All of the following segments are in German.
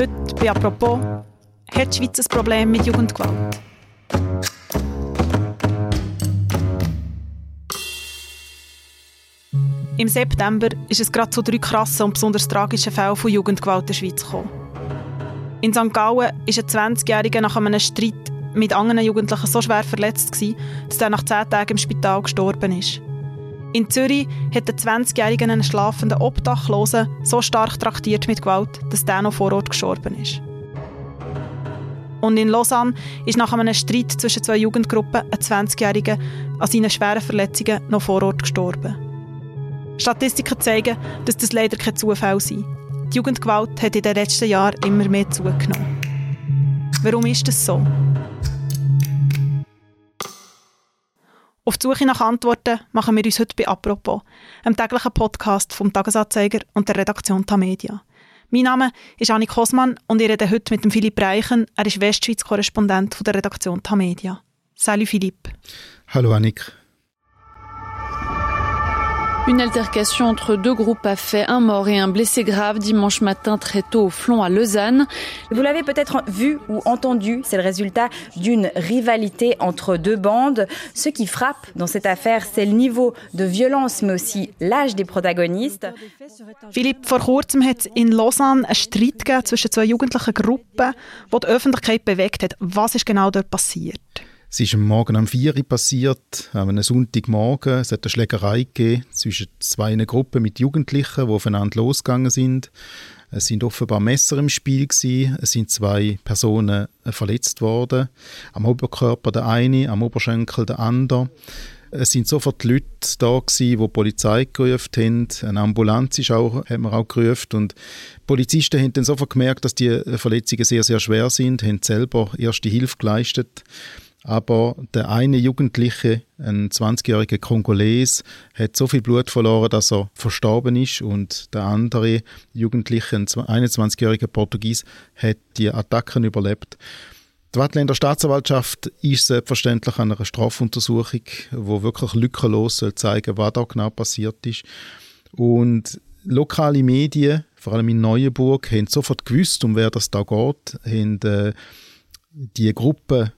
Heute bei «Apropos» hat die Schweiz ein Problem mit Jugendgewalt. Im September ist es gerade zu drei krassen und besonders tragischen Fällen von Jugendgewalt in der Schweiz gekommen. In St. Gallen ist ein 20-Jähriger nach einem Streit mit anderen Jugendlichen so schwer verletzt, dass er nach zehn Tagen im Spital gestorben ist. In Zürich hat der 20-Jährige einen schlafenden Obdachlosen so stark traktiert mit Gewalt, dass der noch vor Ort gestorben ist. Und in Lausanne ist nach einem Streit zwischen zwei Jugendgruppen ein 20-Jähriger an seinen schweren Verletzungen noch vor Ort gestorben. Statistiken zeigen, dass das leider kein Zufall sind. Die Jugendgewalt hat in den letzten Jahren immer mehr zugenommen. Warum ist das so? Auf die Suche nach Antworten machen wir uns heute bei «Apropos», einem täglichen Podcast vom Tagesanzeiger und der Redaktion Tamedia. Mein Name ist Annik Kosmann und ich rede heute mit dem Philipp Reichen. Er ist Westschweiz-Korrespondent der Redaktion Tamedia. Salut Philipp. Hallo Annik. Une altercation entre deux groupes a fait un mort et un blessé grave dimanche matin très tôt au Flon à Lausanne. Vous l'avez peut-être vu ou entendu, c'est le résultat d'une rivalité entre deux bandes. Ce qui frappe dans cette affaire, c'est le niveau de violence, mais aussi l'âge des protagonistes. Philipp, vor kurzem hat es in Lausanne einen Streit gegeben zwischen zwei jugendlichen Gruppen, die die Öffentlichkeit bewegt hat. Was ist genau dort passiert? Es ist am Morgen um 4 Uhr passiert, an einem Sonntagmorgen. Es hat eine Schlägerei gegeben zwischen zwei Gruppen mit Jugendlichen, die aufeinander losgegangen sind. Es sind offenbar Messer im Spiel gewesen. Es sind zwei Personen äh, verletzt worden. Am Oberkörper der eine, am Oberschenkel der andere. Es sind sofort Leute da gewesen, die die Polizei gerufen haben. Eine Ambulanz ist auch, hat man auch gerufen. Und Polizisten haben dann sofort gemerkt, dass die Verletzungen sehr, sehr schwer sind, haben selber erste Hilfe geleistet. Aber der eine Jugendliche, ein 20-jähriger Kongoles, hat so viel Blut verloren, dass er verstorben ist. Und der andere Jugendliche, ein 21-jähriger Portugies, hat die Attacken überlebt. Die Wattländer Staatsanwaltschaft ist selbstverständlich an einer Strafuntersuchung, wo wirklich lückenlos soll zeigen, was da genau passiert ist. Und lokale Medien, vor allem in Neuenburg, haben sofort gewusst, um wer das da geht, haben äh, die Gruppe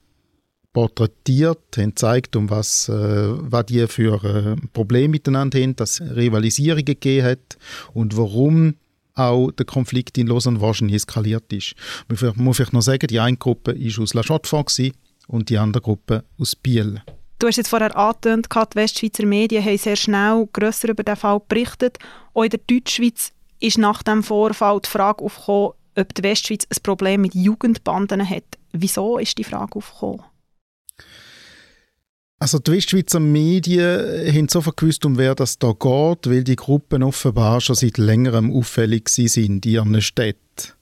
porträtiert, haben gezeigt, um was, äh, was die für äh, Probleme miteinander haben, dass Rivalisierungen gegeben hat und warum auch der Konflikt in Lausanne wahrscheinlich eskaliert ist. Man muss vielleicht noch sagen, die eine Gruppe war aus La Chaux-de-Fonds und die andere Gruppe aus Biel. Du hast jetzt vorher angetönt, die Westschweizer Medien haben sehr schnell grösser über den Fall berichtet. Auch in der Deutschschweiz ist nach dem Vorfall die Frage aufgekommen, ob die Westschweiz ein Problem mit Jugendbanden hat. Wieso ist die Frage aufgekommen? Also die Westschweizer Medien haben sofort gewusst, um wer das da geht, weil die Gruppen offenbar schon seit längerem auffällig sind in ihren Städten.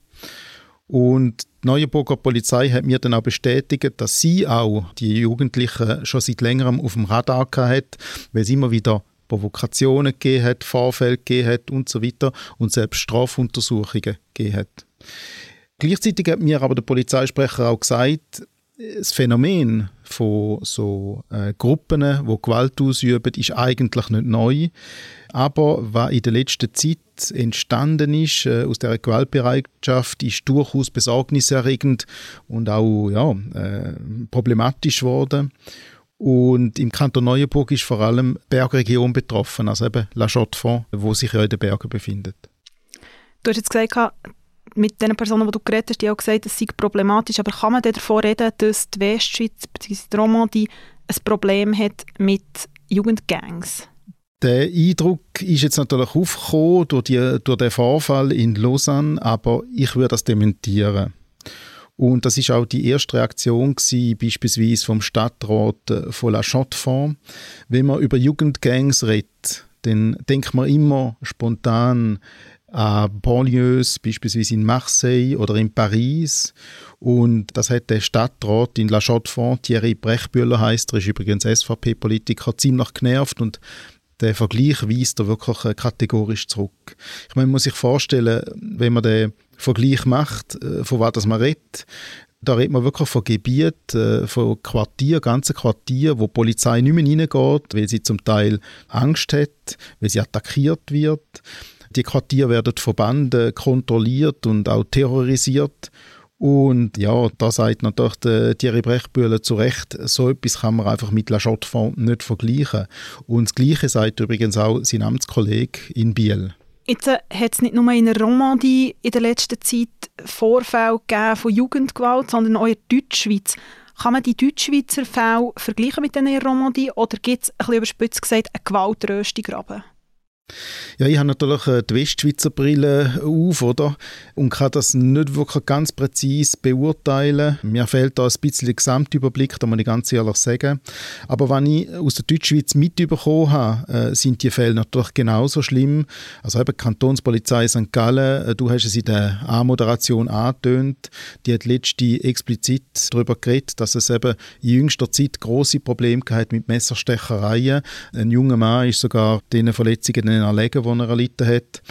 Und die Neuenburger Polizei hat mir dann auch bestätigt, dass sie auch die Jugendlichen schon seit längerem auf dem Radar hat, weil es immer wieder Provokationen gegeben hat, Vorfälle gegeben hat und so weiter und selbst Strafuntersuchungen gegeben hat. Gleichzeitig hat mir aber der Polizeisprecher auch gesagt, das Phänomen von so äh, Gruppen, die Gewalt ausüben, ist eigentlich nicht neu. Aber was in der letzten Zeit entstanden ist äh, aus der Gewaltbereitschaft, ist durchaus besorgniserregend und auch ja, äh, problematisch geworden. Und im Kanton Neuenburg ist vor allem die Bergregion betroffen, also eben La Chaux-de-Fonds, wo sich ja in den Bergen befindet. Du hast jetzt gesagt, mit den Personen, die du geredet hast, die haben gesagt, es sei problematisch. Aber kann man davon reden, dass die Westschweiz bzw. die Romandie ein Problem hat mit Jugendgangs? Der Eindruck ist jetzt natürlich aufgekommen durch, die, durch den Vorfall in Lausanne, aber ich würde das dementieren. Und das ist auch die erste Reaktion gewesen, beispielsweise vom Stadtrat äh, von La Chaux-de-Fonds. Wenn man über Jugendgangs redet, dann denkt man immer spontan an Banlieues, beispielsweise in Marseille oder in Paris. Und das hat der Stadtrat in La Chaux-de-Fonds, Thierry Brechbühler heißt, er ist übrigens SVP-Politiker, ziemlich genervt und der Vergleich weist er wirklich äh, kategorisch zurück. Ich meine, man muss sich vorstellen, wenn man den Vergleich macht, äh, von was man redet, da redet man wirklich von Gebieten, äh, von Quartier, ganzen Quartier, wo die Polizei nicht mehr reingeht, weil sie zum Teil Angst hat, weil sie attackiert wird. Die Quartiere werden von Banden kontrolliert und auch terrorisiert. Und ja, da sagt natürlich der Thierry Brechbühler zu Recht, so etwas kann man einfach mit La Chaux-de-Fonds nicht vergleichen. Und das Gleiche sagt übrigens auch sein Amtskollege in Biel. Jetzt äh, hat es nicht nur in der Romandie in der letzten Zeit Vorfälle von Jugendgewalt, sondern auch in der Deutschschweiz. Kann man die Deutschschweizer Fälle vergleichen mit denen in der Romandie oder gibt es, ein bisschen überspitzt gesagt, einen Gewaltröstigraben? Ja, ich habe natürlich äh, die Westschweizer Brille auf, oder? Und kann das nicht wirklich ganz präzise beurteilen. Mir fehlt da ein bisschen der Gesamtüberblick, da muss ich ganz ehrlich sagen. Aber wenn ich aus der Deutschschweiz mitbekommen habe, äh, sind die Fälle natürlich genauso schlimm. Also eben die Kantonspolizei St. Gallen, äh, du hast es in der A-Moderation angetönt, die hat letzte explizit darüber geredet, dass es eben in jüngster Zeit große Probleme gehabt mit Messerstechereien. Ein junger Mann ist sogar diesen Verletzungen erlegen, die er erlitten hat.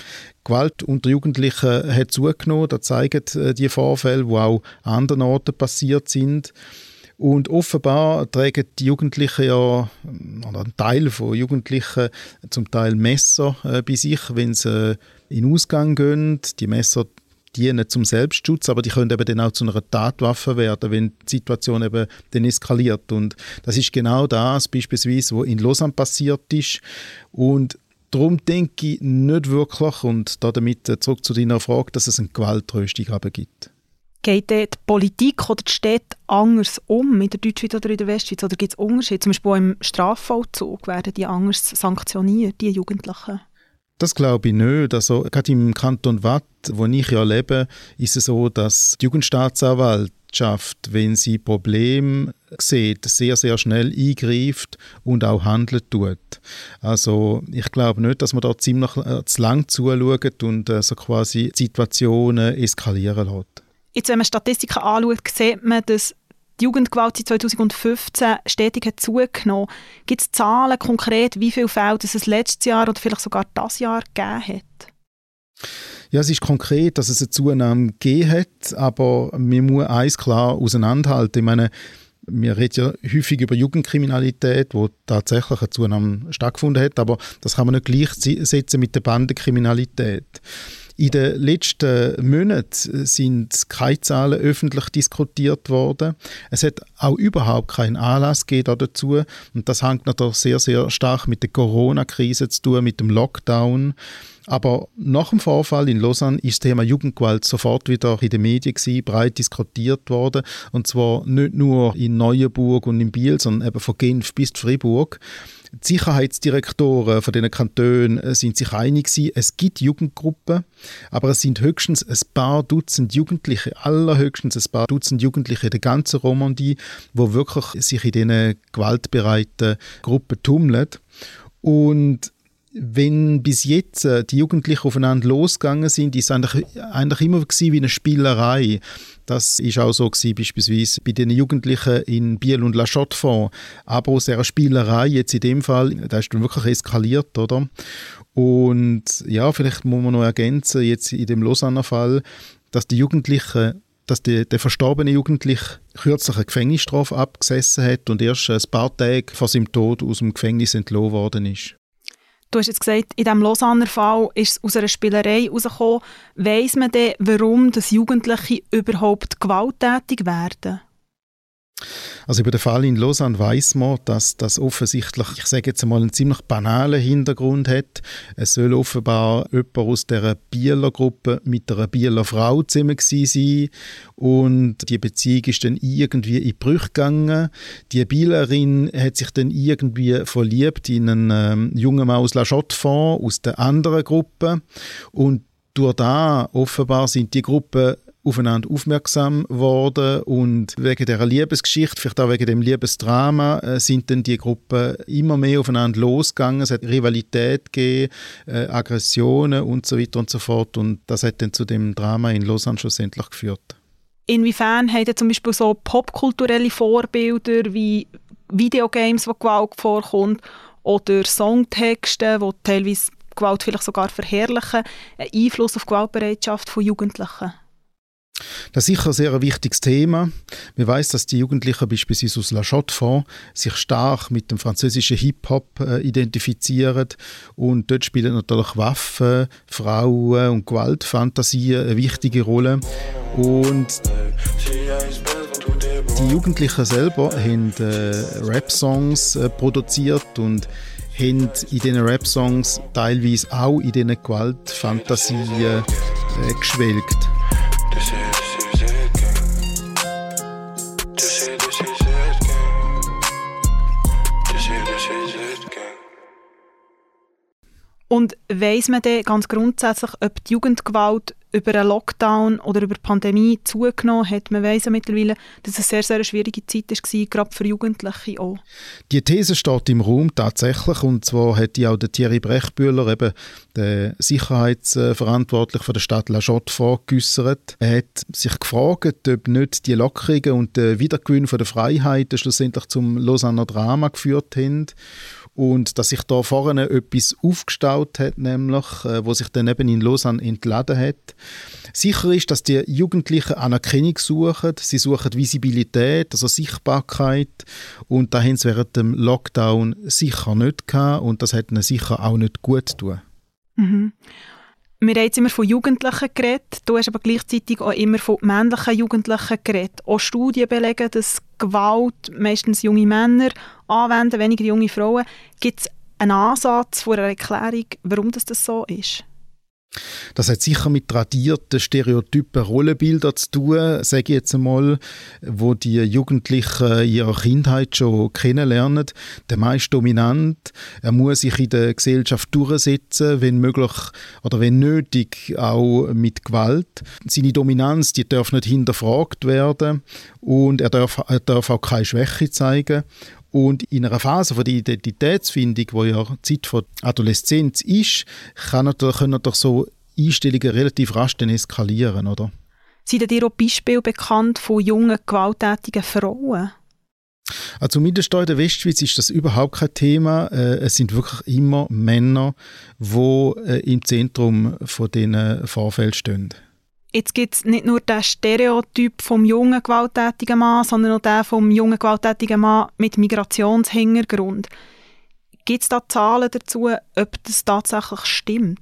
Gewalt unter Jugendlichen hat zugenommen, das zeigen äh, die Vorfälle, die auch an anderen Orten passiert sind. Und offenbar tragen die Jugendlichen ja, oder ein Teil von Jugendlichen zum Teil Messer äh, bei sich, wenn sie äh, in den Ausgang gehen. Die Messer dienen zum Selbstschutz, aber die können eben dann auch zu einer Tatwaffe werden, wenn die Situation eben dann eskaliert. Und das ist genau das beispielsweise, was in Lausanne passiert ist. Und Darum denke ich nicht wirklich, und damit äh, zurück zu deiner Frage, dass es eine Gewaltröstung gibt. Geht die Politik oder die Städte anders um in der Deutschschweiz oder in der Westschweiz? Oder gibt es Unterschiede? Zum Beispiel im Strafvollzug werden die anders sanktioniert, die Jugendlichen? Das glaube ich nicht. Also, gerade im Kanton Watt, wo ich ja lebe, ist es so, dass die Jugendstaatsanwaltschaft, wenn sie Probleme sieht, sehr, sehr schnell eingreift und auch handeln tut. Also ich glaube nicht, dass man da ziemlich äh, zu lang zuschaut und äh, so quasi Situationen eskalieren lässt. Jetzt, wenn man Statistiken anschaut, sieht man, dass die Jugendgewalt seit 2015 stetig hat zugenommen. Gibt es Zahlen konkret, wie viele Fälle es letztes Jahr oder vielleicht sogar das Jahr gegeben hat? Ja, es ist konkret, dass es eine Zunahme gegeben hat, aber man muss eins klar auseinanderhalten. Ich meine, wir reden ja häufig über Jugendkriminalität, wo tatsächlich eine Zunahme stattgefunden hat, aber das kann man nicht gleichsetzen mit der Bandenkriminalität. In den letzten Monaten sind keine Zahlen öffentlich diskutiert worden. Es hat auch überhaupt keinen Anlass dazu. Und das hängt natürlich sehr, sehr stark mit der Corona-Krise zu tun, mit dem Lockdown. Aber nach dem Vorfall in Lausanne ist das Thema Jugendgewalt sofort wieder in den Medien gewesen, breit diskutiert worden. Und zwar nicht nur in Neuenburg und in Biel, sondern eben von Genf bis Fribourg. Die Sicherheitsdirektoren von diesen Kantonen äh, sind sich einig es gibt Jugendgruppen, aber es sind höchstens ein paar Dutzend Jugendliche, allerhöchstens ein paar Dutzend Jugendliche der ganzen Romandie, wo wirklich sich in diesen gewaltbereiten Gruppen tummeln. Und wenn bis jetzt äh, die Jugendlichen aufeinander losgegangen sind, ist es eigentlich, eigentlich immer wie eine Spielerei. Das ist auch so gewesen, beispielsweise bei den Jugendlichen in Biel und La Chaux-de-Fonds. Aber aus dieser Spielerei jetzt in dem Fall, da ist dann wirklich eskaliert, oder? Und ja, vielleicht muss man noch ergänzen, jetzt in dem Lausanner Fall, dass die Jugendlichen dass die, der verstorbene Jugendliche kürzlich eine Gefängnisstrafe abgesessen hat und erst ein paar Tage vor seinem Tod aus dem Gefängnis entlohnt worden ist. Du hast jetzt gesagt, in diesem Lausanner Fall ist es aus einer Spielerei herausgekommen. Weiss man denn, warum das Jugendliche überhaupt gewalttätig werden? Also über den Fall in Lausanne weiß man, dass das offensichtlich, ich sage jetzt einmal, einen ziemlich banalen Hintergrund hat. Es soll offenbar jemand aus der Bieler Gruppe mit einer Bieler Frau zusammen sein und die Beziehung ist dann irgendwie in Brüche gegangen. Die Bielerin hat sich dann irgendwie verliebt in einen ähm, jungen Mann aus La Chaux-de-Fonds, aus der anderen Gruppe und durch da offenbar sind die Gruppen aufeinander aufmerksam worden und wegen der Liebesgeschichte, vielleicht auch wegen dem Liebesdrama, äh, sind dann die Gruppen immer mehr aufeinander losgegangen. Es hat Rivalität gegeben, äh, Aggressionen und so weiter und so fort und das hat dann zu dem Drama in Lausanne schlussendlich geführt. Inwiefern haben zum Beispiel so popkulturelle Vorbilder wie Videogames, wo Gewalt vorkommt, oder Songtexte, wo teilweise Gewalt vielleicht sogar verherrlichen, einen Einfluss auf die Gewaltbereitschaft von Jugendlichen? Das ist sicher ein sehr wichtiges Thema. Man weiß, dass die Jugendlichen beispielsweise aus La Chaux-de-Fonds sich stark mit dem französischen Hip-Hop äh, identifizieren und dort spielen natürlich Waffen, Frauen und Gewaltfantasien eine wichtige Rolle. Und die Jugendlichen selber haben äh, Rap-Songs äh, produziert und haben in diesen Rap-Songs teilweise auch in diesen Gewaltfantasien äh, geschwelgt. Und weiss man dann ganz grundsätzlich, ob die Jugendgewalt über einen Lockdown oder über die Pandemie zugenommen hat? Man weiss ja mittlerweile, dass es eine sehr, sehr schwierige Zeit war, gerade für Jugendliche auch. Die These steht im Raum tatsächlich und zwar hat die auch Thierry Brechbühler, eben der Sicherheitsverantwortliche der Stadt La Chotte vorgeäussert. Er hat sich gefragt, ob nicht die Lockerungen und der Wiedergewinn der Freiheit schlussendlich zum Lausanner Drama geführt haben und dass sich da vorne etwas aufgestaut hat, nämlich, äh, wo sich dann eben in Lausanne entladen hat. Sicher ist, dass die Jugendlichen Anerkennung suchen, sie suchen Visibilität, also Sichtbarkeit und da haben sie während dem Lockdown sicher nicht gehabt und das hat ihnen sicher auch nicht gut getan. Mhm. Wir haben jetzt immer von Jugendlichen geredet, du hast aber gleichzeitig auch immer von männlichen Jugendlichen geredet. Auch Studien belegen, dass Gewalt meistens junge Männer anwenden, weniger junge Frauen. Gibt es einen Ansatz von einer Erklärung, warum das, das so ist? Das hat sicher mit tradierten Stereotypen Rollenbildern zu tun, sage ich jetzt einmal, wo die Jugendlichen in ihrer Kindheit schon kennenlernen. Der meist dominant, er muss sich in der Gesellschaft durchsetzen, wenn möglich oder wenn nötig auch mit Gewalt. Seine Dominanz, die darf nicht hinterfragt werden und er darf, er darf auch keine Schwäche zeigen. Und in einer Phase von der Identitätsfindung, wo ja die Zeit von Adoleszenz ist, kann natürlich, können natürlich so Einstellungen relativ rasch eskalieren, oder? Sind dir auch Beispiele bekannt von jungen, gewalttätigen Frauen? Also zumindest hier in der Westschweiz ist das überhaupt kein Thema. Äh, es sind wirklich immer Männer, die äh, im Zentrum von diesen Vorfällen stehen. Jetzt gibt es nicht nur den Stereotyp vom jungen gewalttätigen Mann, sondern auch den vom jungen gewalttätigen Mann mit Migrationshintergrund. Gibt es da Zahlen dazu, ob das tatsächlich stimmt?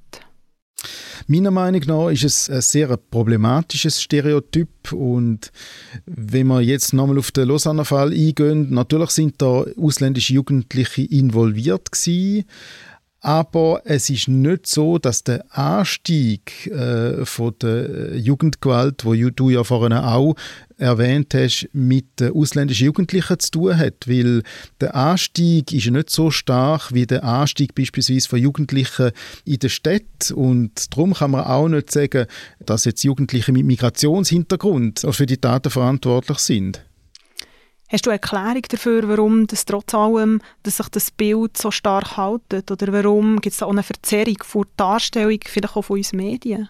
Meiner Meinung nach ist es ein sehr problematisches Stereotyp und wenn wir jetzt nochmal auf den Lausanne Fall eingehen, natürlich sind da ausländische Jugendliche involviert gewesen, aber es ist nicht so, dass der Anstieg äh, von der Jugendgewalt, wo du ja vorhin auch erwähnt hast, mit den ausländischen Jugendlichen zu tun hat, weil der Anstieg ist nicht so stark wie der Anstieg beispielsweise von Jugendlichen in der Stadt und darum kann man auch nicht sagen, dass jetzt Jugendliche mit Migrationshintergrund für die Taten verantwortlich sind. Hast du eine Erklärung dafür, warum das trotz allem dass sich das Bild so stark hält? Oder warum gibt es da auch eine Verzerrung vor der Darstellung, vielleicht auch von uns Medien?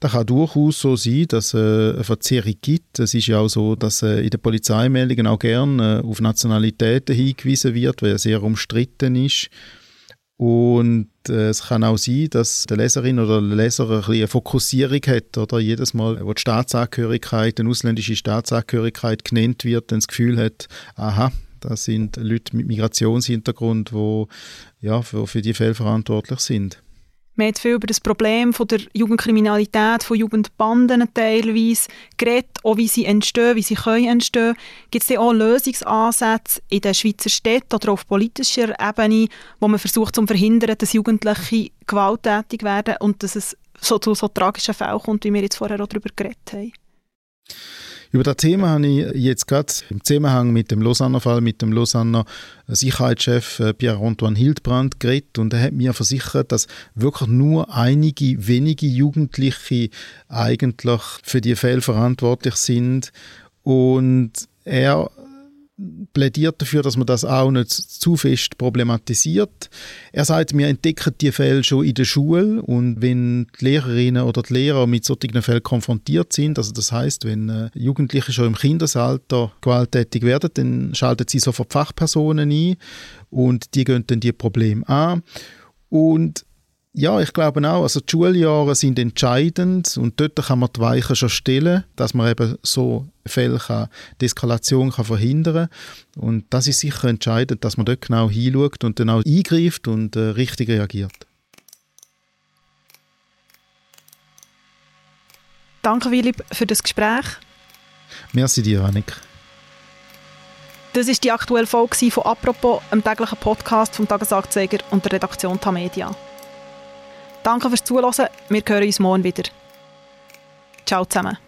Das kann durchaus so sein, dass es äh, eine Verzerrung gibt. Es ist ja auch so, dass äh, in den Polizeimeldungen auch gerne äh, auf Nationalitäten hingewiesen wird, weil er sehr umstritten ist. Und äh, es kann auch sein, dass der Leserin oder der Leser ein eine Fokussierung hat, oder jedes Mal, wo die Staatsangehörigkeit, eine ausländische Staatsangehörigkeit genannt wird, dann das Gefühl hat, aha, das sind Leute mit Migrationshintergrund, die ja, für, für die Fälle verantwortlich sind. Man hat viel über das Problem von der Jugendkriminalität, von Jugendbanden teilweise geredet, auch wie sie entstehen, wie sie können entstehen. Gibt es auch Lösungsansätze in den Schweizer Städten oder auf politischer Ebene, wo man versucht zu verhindern, dass Jugendliche gewalttätig werden und dass es so zu so tragischen Fällen kommt, wie wir jetzt vorher auch darüber geredet haben? Über das Thema habe ich jetzt gerade im Zusammenhang mit dem Lausanner Fall, mit dem Lausanner Sicherheitschef äh, Pierre-Antoine Hildbrand geredet und er hat mir versichert, dass wirklich nur einige wenige Jugendliche eigentlich für die Fälle verantwortlich sind. Und er plädiert dafür, dass man das auch nicht zu fest problematisiert. Er sagt, wir entdecken die Fälle schon in der Schule und wenn die Lehrerinnen oder die Lehrer mit solchen Fällen konfrontiert sind, also das heißt, wenn äh, Jugendliche schon im Kindesalter gewalttätig werden, dann schalten sie sofort Fachpersonen ein und die gehen dann die Probleme an und Ja, ich glaube auch. Also die Schuljahre sind entscheidend und dort kann man die Weichen schon stellen, dass man eben so Fälle kann, Eskalation kann verhindern Und das ist sicher entscheidend, dass man dort genau hinschaut und dann auch eingreift und äh, richtig reagiert. Danke, Philipp, für das Gespräch. Merci dir, Annik. Das ist die aktuelle Folge von «Apropos», einem täglichen Podcast vom Tagesanzeiger und der Redaktion Tamedia. Danke fürs Zuhören. Wir hören uns morgen wieder. Ciao zusammen.